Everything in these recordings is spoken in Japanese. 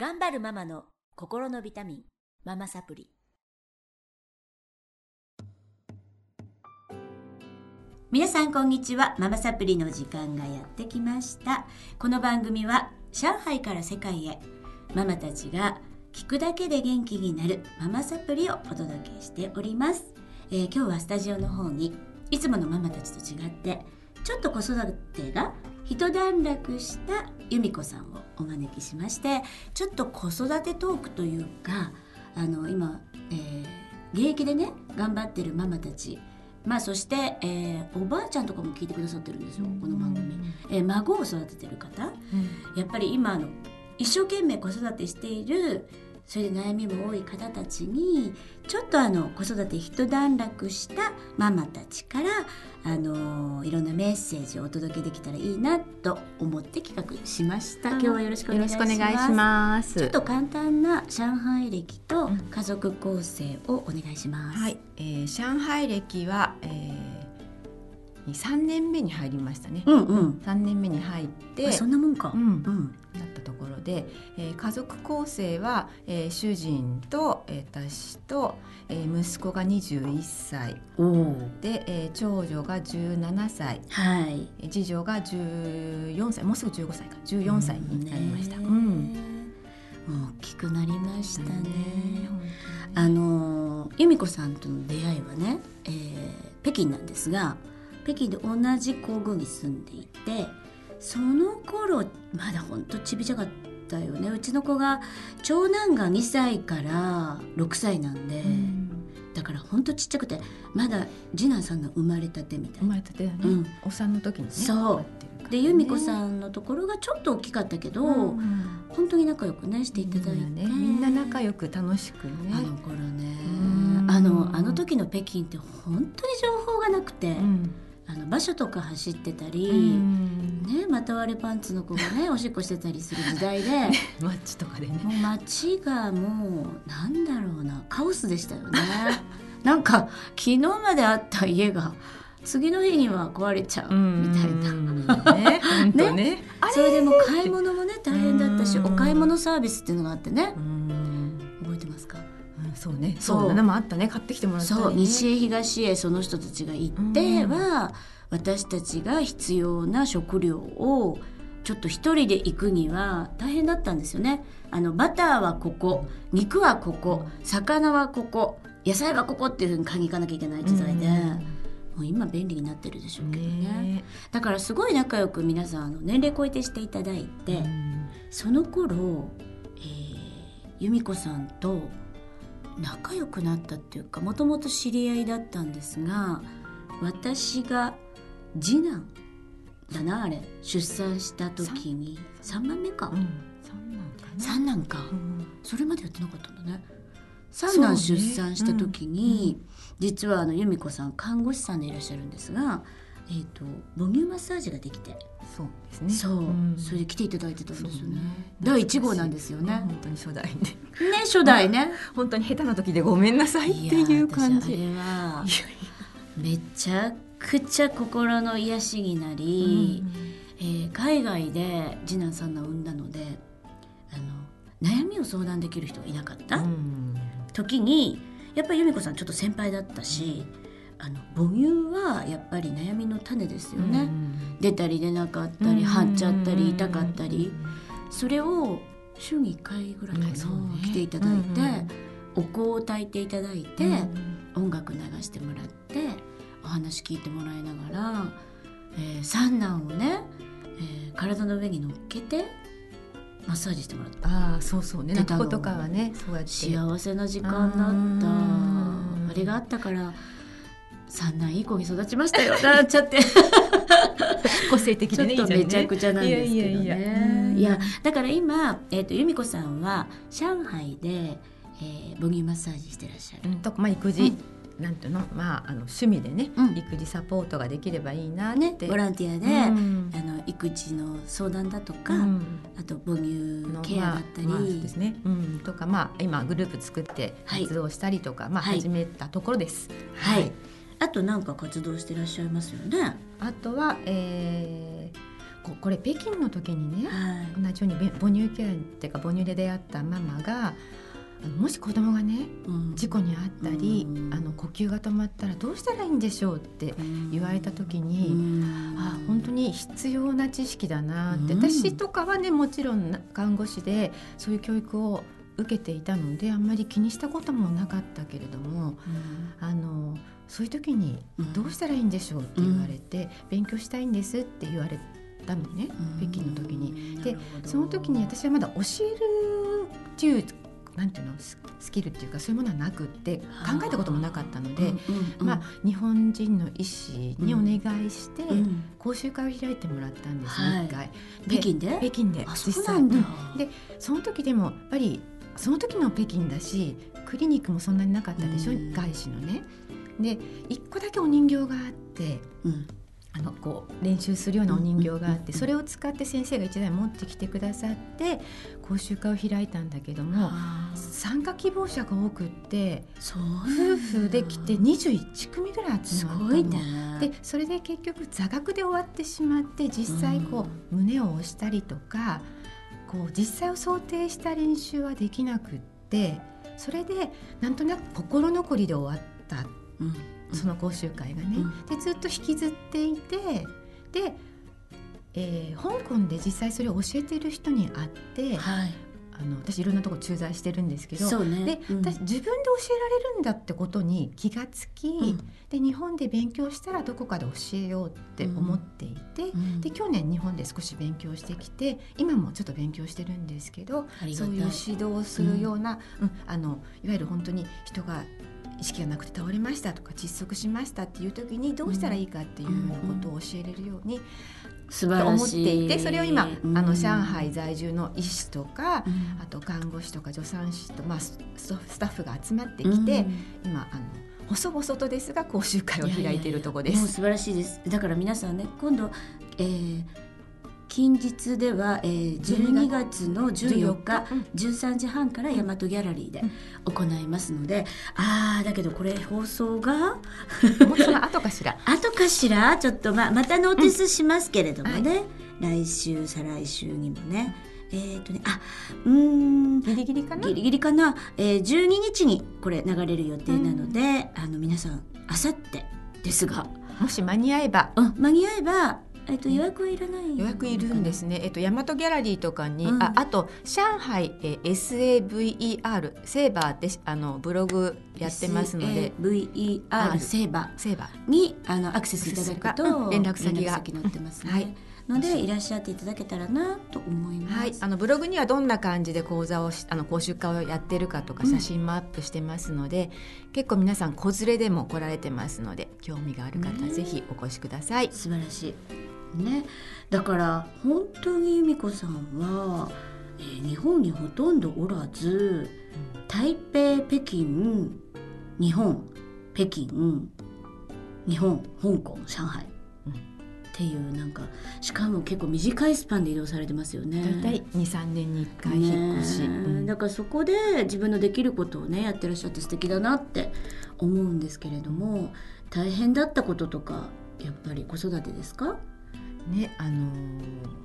頑張るママの心のビタミンママサプリ。皆さんこんにちは。ママサプリの時間がやってきました。この番組は上海から世界へママたちが聞くだけで元気になるママサプリをお届けしております、えー今日はスタジオの方にいつものママたちと違ってちょっと子育てが一段落した由美子さんをお招きしましてちょっと子育てトークというかあの今、えー現役でね頑張ってるママたちまあそして、えーおばあちゃんとかも聞いてくださってるんですよこの番組、えー孫を育ててる方。やっぱり今あの一生懸命子育てしているそれで悩みも多い方たちにちょっとあの子育て一段落したママたちからあのいろんなメッセージをお届けできたらいいなと思って企画しました。今日はよろしくお願いします。ちょっと簡単な上海歴と家族構成をお願いします。はい、えー、上海歴は、えー、3年目に入りましたね。うんうん。3年目に入ってあそんなもんか。うんうん。なったところで、えー、家族構成は、えー、主人と、えー、私と、えー、息子が21歳。で、えー、長女が17歳はい。えー次女が14歳もうすぐ15歳か14歳になりました。ねうんもう大きくなりましたね。本あの由美子さんとの出会いはね、えー北京なんですが北京で同じ皇宮に住んでいてその頃まだほんとちびちゃかったよね。うちの子が長男が2歳から6歳なんで、うん。だからほんとちっちゃくてまだ次男さんが生まれたてみたいな。生まれたてだね、うん。お産の時にねそう。ね。で由美子さんのところがちょっと大きかったけど、うん。本当に仲良くねしていただいて、みんなねみんな仲良く楽しくね。あの頃ね。うん。あのあの時の北京って本当に情報がなくて、うんあの場所とか走ってたり、うん。ねまた割れパンツの子がね おしっこしてたりする時代で マッチとかでね。もう街がもうなんだろうなカオスでしたよね。なんか昨日まであった家が次の日には壊れちゃうみたいな。なね。ねあそれでも買い物もね大変だったしうん。お買い物サービスっていうのがあってねそうね。そう。そうでもあったね。買ってきてもらったりね。そう。西へ東へその人たちが行っては、私たちが必要な食料をちょっと一人で行くには大変だったんですよね。あのバターはここ肉はここ魚はここ野菜はここっていうふうに買いに行かなきゃいけない時代で、もう今便利になってるでしょうけどね。ね。だからすごい仲良く皆さんあの年齢超えてしていただいて、うん。その頃、えー由美子さんと仲良くなったっていうかもともと知り合いだったんですが私が次男だなあれ。出産した時に。3番目か。うん。そんなんかな。三男か。うん。それまでやってなかったんだね。三男出産した時に、実はあの由美子さん看護師さんでいらっしゃるんですが、えー、と母乳マッサージができて。そうですね。そう、ん。それで来ていただいてたんですよね。ね。第1号なんですよね、本当に初代ねね初代ね。本当に下手な時でごめんなさいっていう感じ。はめちゃくちゃ心の癒しになり、えー海外で次男三男を産んだのであの悩みを相談できる人がいなかった、うん。時にやっぱり由美子さんちょっと先輩だったしあの母乳はやっぱり悩みの種ですよね、出たり出なかったり張っちゃったり痛かったり。それを週に1回ぐらいかな、ねそうね。来ていただいて、うんお香を炊いていただいて、うん音楽流してもらってお話聞いてもらいながら、えー三男をね、えー体の上に乗っけてマッサージしてもらった。ああそうそうね。泣く子とかはねそうや幸せな時間だうん。ったあれがあったから三男いい子に育ちましたよ。なっちゃって。個性的ちょっとでねいいじゃんね。めちゃくちゃなんですけどね。いいやだから今、えー、と由美子さんは上海で、えー母乳マッサージしてらっしゃる。うんとまあ育児、なんていうの？まああの趣味でね、うん。育児サポートができればいいなっね、て、ボランティアで、うん。あの育児の相談だとか、うん。あと母乳のケアだったり、まあまあですね、うん、とかまあ今グループ作ってはい。活動したりとか、まあはい。始めたところです。はい。はいあとなんか活動してらっしゃいますよね？あとは、えーここれ北京の時にねはい。同じようにべ母乳犬っていうか母乳で出会ったママがもし子供がねうん。事故に遭ったり、うん。あの呼吸が止まったらどうしたらいいんでしょうって言われた時に、うん。あ本当に必要な知識だなって、うん。私とかはねもちろんな看護師でそういう教育を受けていたのであんまり気にしたこともなかったけれどもあのそういう時にうん。どうしたらいいんでしょうって言われて、勉強したいんですって言われたのね、北京の時に。でその時に私はまだ教えるっていうなんていうのススキルっていうかそういうものはなくって考えたこともなかったので、まあ、日本人の医師にお願いして、うん。講習会を開いてもらったんですはい。ね、一回。北京で？北京で実際。なんだ。うん。でその時でもやっぱりその時の北京だしクリニックもそんなになかったでしょ、うん。外資のね。で一個だけお人形があってうん。あのこう練習するようなお人形があってそれを使って先生が一台持ってきてくださって講習会を開いたんだけども参加希望者が多くってそう夫婦で来て21組ぐらい集すまったの。ごいね。でそれで結局座学で終わってしまって実際こう、胸を押したりとかこう実際を想定した練習はできなくってそれでなんとなく心残りで終わった。うんその講習会がね、でずっと引きずっていてで、えー香港で実際それを教えてる人に会ってはい。あの私いろんなとこ駐在してるんですけどね。で、うん。私自分で教えられるんだってことに気がつき、うん。で日本で勉強したらどこかで教えようって思っていて、うん。で去年日本で少し勉強してきて今もちょっと勉強してるんですけどそういう指導をするような、うんあのいわゆる本当に人が意識がなくて倒れましたとか窒息しましたっていう時にどうしたらいいかっていうようなことを教えれるように素晴と思っていいてそれを今、うん。あの上海在住の医師とか、うん。あと看護師とか助産師と、まあ、スタッフが集まってきて、うん。今あの細々とですが講習会を開いているところです。もう素晴らしいです。だから皆さんね今度、えー近日では、えー、12月の14日うん。13時半から大和ギャラリーで行いますので、あーだけどこれ放送がもうその後かしら？後かしら？ちょっとままたノーティスしますけれどもね、来週再来週にもね。えっ、とねあうーん。ギリギリかな？ギリギリかな、えー、12日にこれ流れる予定なので、あの皆さんあさってですが、もし間に合えば。うん、間に合えば、えっと予約はいらない予約いるんですね。えっと大和ギャラリーとかに、うん。ああと上海えー SAVER セーバーってあのブログやってますので、VER あセーバセーバー。ーにあのアクセスいただくと、うん連絡先が。載ってますね、はい。のでいらっしゃっていただけたらなと思います、はい、あのブログにはどんな感じで講座をしあの講習会をやってるかとかうん。写真もアップしてますので、結構皆さん子連れでも来られてますので興味がある方ね。ぜひお越しください。素晴らしいね。だから本当に由美子さんは、えー日本にほとんどおらず台北北京日本北京日本香港上海、うん。っていうなんかしかも結構短いスパンで移動されてますよね。だいたい2、3年に1回引っ越し。うん。だからそこで自分のできることをねやってらっしゃって素敵だなって思うんですけれども大変だったこととかやっぱり子育てですか、ねあのー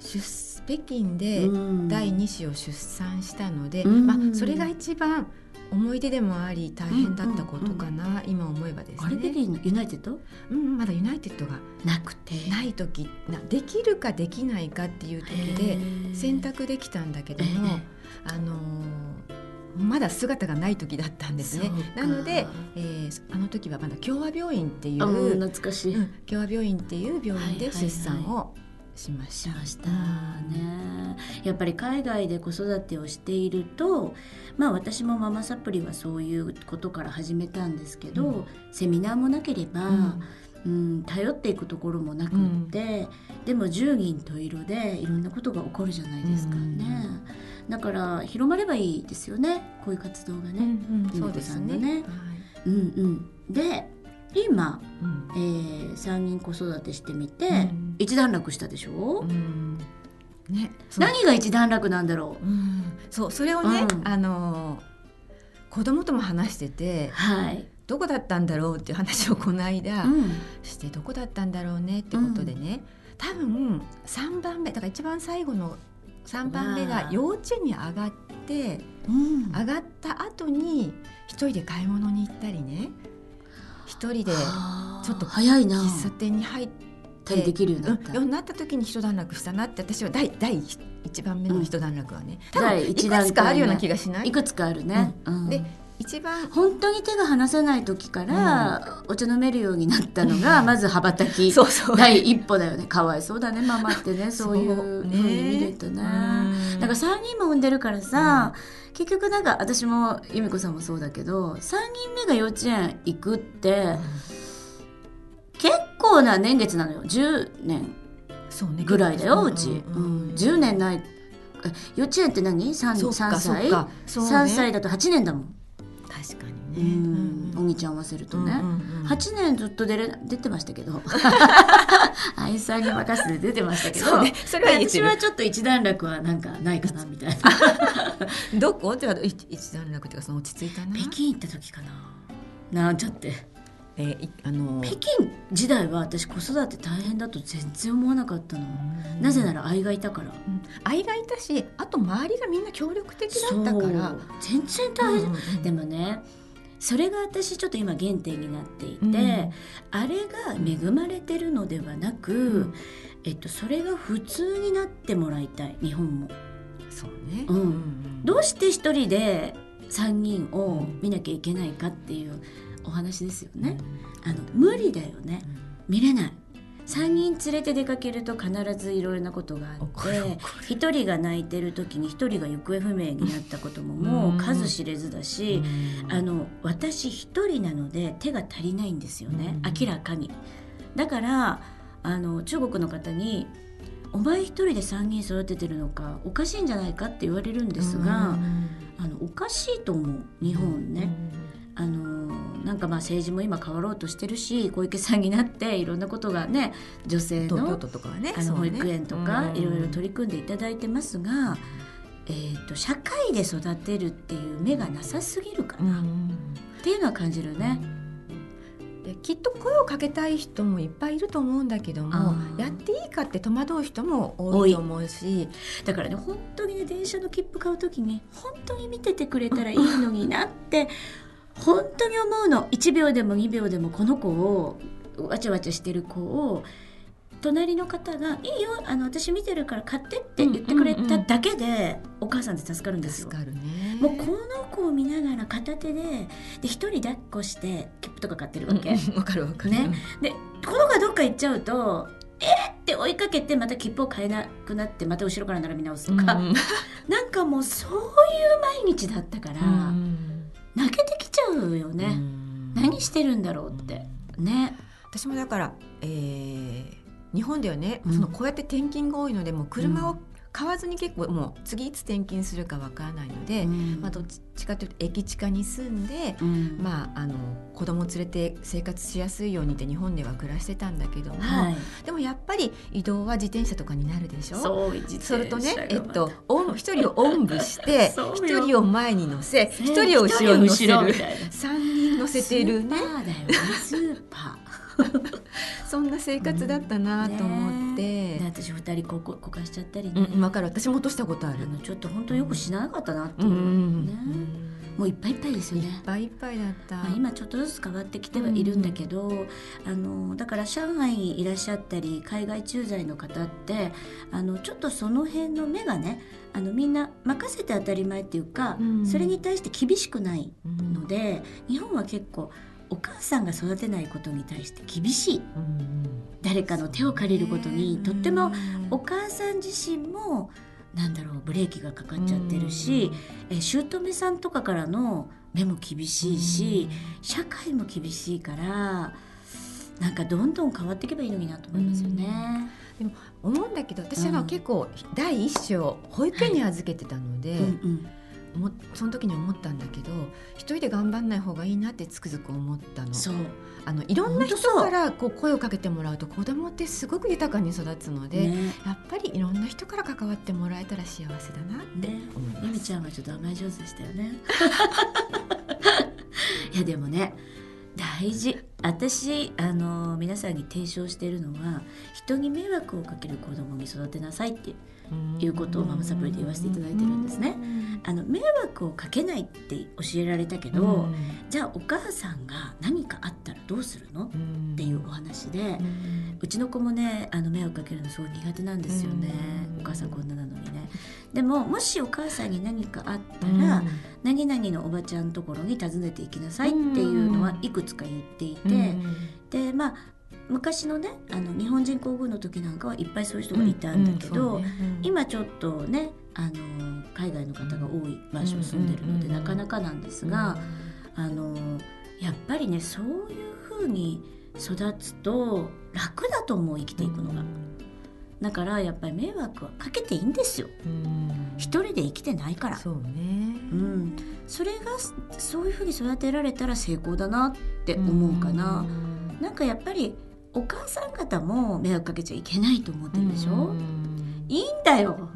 出北京でうん。第2子を出産したので、うん。まあ、それが一番思い出でもあり大変だったことかな、今思えばですあれ北ね、京のユナイテッド？うん、まだユナイテッドがなくて。ない時なできるかできないかっていう時で選択できたんだけども、え。あのーまだ姿がない時だったんですね。なので、えーあの時はまだ共和病院っていう、うん懐かしい、うん共和病院っていう病院ではいはいはい。出産をしました。ね。やっぱり海外で子育てをしているとまあ私もママサプリはそういうことから始めたんですけど、うん。セミナーもなければ、うん。うん、頼っていくところもなくって、でも十人十色でいろんなことが起こるじゃないですかね、だから広まればいいですよねこういう活動がうんね。うん。うですさんのね。ね。はいうんうん、で今、うん。えー、3人子育てしてみて、うん。一段落したでしょ、うん。ね、何が一段落なんだろう？うん。そうそれをね、うん。あのー子供とも話しててはい、どこだったんだろうっていう話をこの間うん。してどこだったんだろうねってことでね、多分3番目だから一番最後の3番目が幼稚園に上がってうん。上がった後に一人で買い物に行ったりね。一人ではあ。ちょっと早いな。喫茶店に入ってたりできるようになった、うん。なった時に一段落したなって私は第第一番目の一段落はね、多分いくつかあるような気がしない？いくつかあるね、うん。で一番本当に手が離せない時から、お茶飲めるようになったのが、まず羽ばたき。そうそう。第一歩だよね。かわいそうだね。ママってね。そう。いうふうに見れてね。うん。だから3人も産んでるからさ、結局なんか私も由美子さんもそうだけど3人目が幼稚園行くって結構な年月なのよ。10年ぐらいだようち、んうん10年ないえ幼稚園って何？3, そうか3歳、ね。3歳だと8年だもん、確かうにね、ん。お兄ちゃん合わせるとね、うんうんうん。8年ずっと出れ出てましたけど。愛さんに任せて出てましたけどそう。ねそれは私はちょっと一段落はなんかないかなみたいな。どこ？じゃあ一一段落っていうかその落ち着いたな。北京行った時かな。なんちゃってえーいあの北京時代は私子育て大変だと全然思わなかったの、なぜなら愛がいたから。うん。愛がいたしあと周りがみんな協力的だったから全然大変、うんうんうん。でもねそれが私ちょっと今原点になっていて、うん。あれが恵まれてるのではなく、ん。えっと、それが普通になってもらいたい日本も。そうね、うん。んどうして一人で3人を見なきゃいけないかっていうお話ですよね。あの無理だよね。見れない3人連れて出かけると必ずいろいろなことがあって1人が泣いてる時に1人が行方不明になったことももう数知れずだし、あの私一人なので手が足りないんですよね、うん。明らかに。だからあの中国の方に「お前一人で3人育ててるのかおかしいんじゃないか?」って言われるんですが、あのおかしいと思う。日本ね、あのなんかまあ政治も今変わろうとしてるし小池さんになっていろんなことがね女性東京の都とかはねあの保育園とかいろいろ取りり組んでいただいてますが、えー、と社会で育てるっていう目がなさすぎるかな、っていうのは感じるね。できっと声をかけたい人もいっぱいいると思うんだけどもやっていいかって戸惑う人も多いと思うし。だからね本当にね電車の切符買う時に本当に見ててくれたらいいのになって本当に思うの。1秒でも2秒でもこの子をわちゃわちゃしてる子を隣の方が「いいよあの私見てるから買って」って言ってくれただけでお母さんって助かるんですよ。助。かるね。もうこの子を見ながら片手でで一人抱っこして切符とか買ってるわけ。うんわかるわかる。ね。でこの子がどっか行っちゃうと「えっ!」って追いかけてまた切符を買えなくなってまた後ろから並び直すとか、うん。なんかもうそういう毎日だったから、うん泣けてきちゃうよね、うん。何してるんだろうって。ね。私もだから、えー日本ではね、うん。そのこうやって転勤が多いのでもう車を買わずに結構もう次いつ転勤するかわからないので、うん。まあ、どっちかというと駅近に住んで、うん。まあ、あの子供連れて生活しやすいようにって日本では暮らしてたんだけども、はい。でもやっぱり移動は自転車とかになるでしょ？そう自それとね、えっと、おん一人をおんぶして 一人を前に乗せ一人を後ろに乗せる。みたいな三人乗せてるね。スーパーだよねスーパそんな生活だったなと思って、ー、ね、私二人こここかしちゃったりね、うん、分かる。私も落としたことある。ちょっと本当よく死ななかったなっていう、うんね。もういっぱいいっぱいですよいねっぱいいっぱいだった。まあ、今ちょっとずつ変わってきてはいるんだけど、あのだから上海にいらっしゃったり海外駐在の方ってあのちょっとその辺の目がねあのみんな任せて当たり前っていうか、うん。それに対して厳しくないうん。ので日本は結構お母さんが育てないことに対して厳しい。うん誰かの手を借りることにとってもうんお母さん自身もなんだろうブレーキがかかっちゃってるし、え姑さんとかからの目も厳しいし、社会も厳しいからなんかどんどん変わっていけばいいのになと思いますよね。思うんだけど私は結構第一子を保育園に預けてたので、うんうん。もその時に思ったんだけど一人で頑張んない方がいいなってつくづく思ったの。そうあのいろんな人からこう声をかけてもらうと子供ってすごく豊かに育つので、ねやっぱりいろんな人から関わってもらえたら幸せだなってね思います。ゆみちゃんはちょっと甘え上手でしたよね。いやでもね大事私あの皆さんに提唱しているのは人に迷惑をかける子供に育てなさいっていうことをママサプリで言わせていただいてるんですね。あの迷惑をかけないって教えられたけど、じゃあお母さんが何かあったらどうするの？っていうお話で、うちの子もねあの迷惑かけるのすごい苦手なんですよね、お母さんこんななのにね。でももしお母さんに何かあったら、何々のおばちゃんのところに訪ねていきなさいっていうのはいくつか言っていて、でまあ昔のねあの日本人皇后の時なんかはいっぱいそういう人がいたんだけど、今ちょっとねあの海外の方が多い場所に住んでるので、なかなかなんですが、あのやっぱりねそういうふうに育つと楽だと思う生きていくのが。だからやっぱり迷惑はかけていいんですよ。一人で生きてないから。そうね。うん。それがそういうふうに育てられたら成功だなって思うかな。なんかやっぱりお母さん方も迷惑かけちゃいけないと思ってるでしょ？いいんだよ。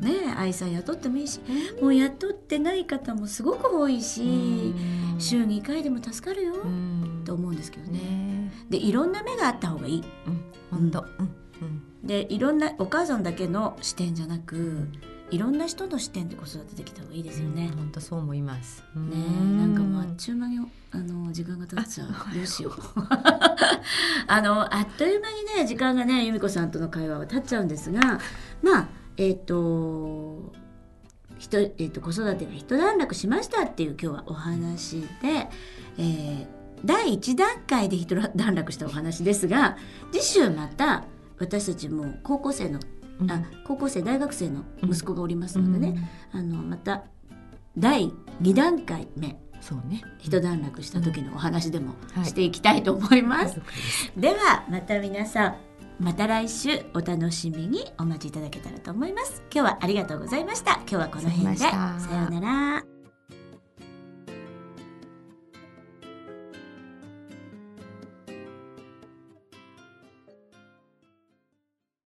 ね愛さん雇ってもいいし、もう雇ってない方もすごく多いし、週2回でも助かるよと思うんですけどね。でいろんな目があった方がいい。本当。でいろんなお母さんだけの視点じゃなくいろんな人の視点で子育てできた方がいいですよね。本当そう思います。ねなんかもうあっちゅう間にあの時間が経っちゃう。どうしよう。あのあっという間にね時間がね由美子さんとの会話は経っちゃうんですが、まあえっ、ー、と。ひとえーと、子育てが一段落しましたっていう今日はお話で、えー、第1段階で一段落したお話ですが次週また私たちも高校生の、うん、あ高校生大学生の息子がおりますのでね、うん、あのまた第2段階目そうね、一段落した時のお話でもしていきたいと思います。はい、ではまた皆さんまた来週お楽しみにお待ちいただけたらと思います。今日はありがとうございました。今日はこの辺で。さようなら。